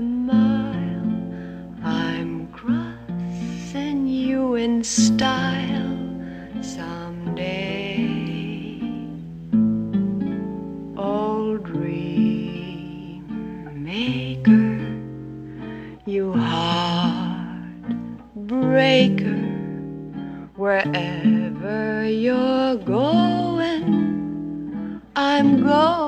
mile. I'm crossing you in style someday. Old dream maker, you heartbreaker, wherever you're going, I'm going.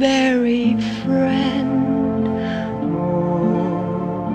very friend, oh,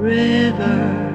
river.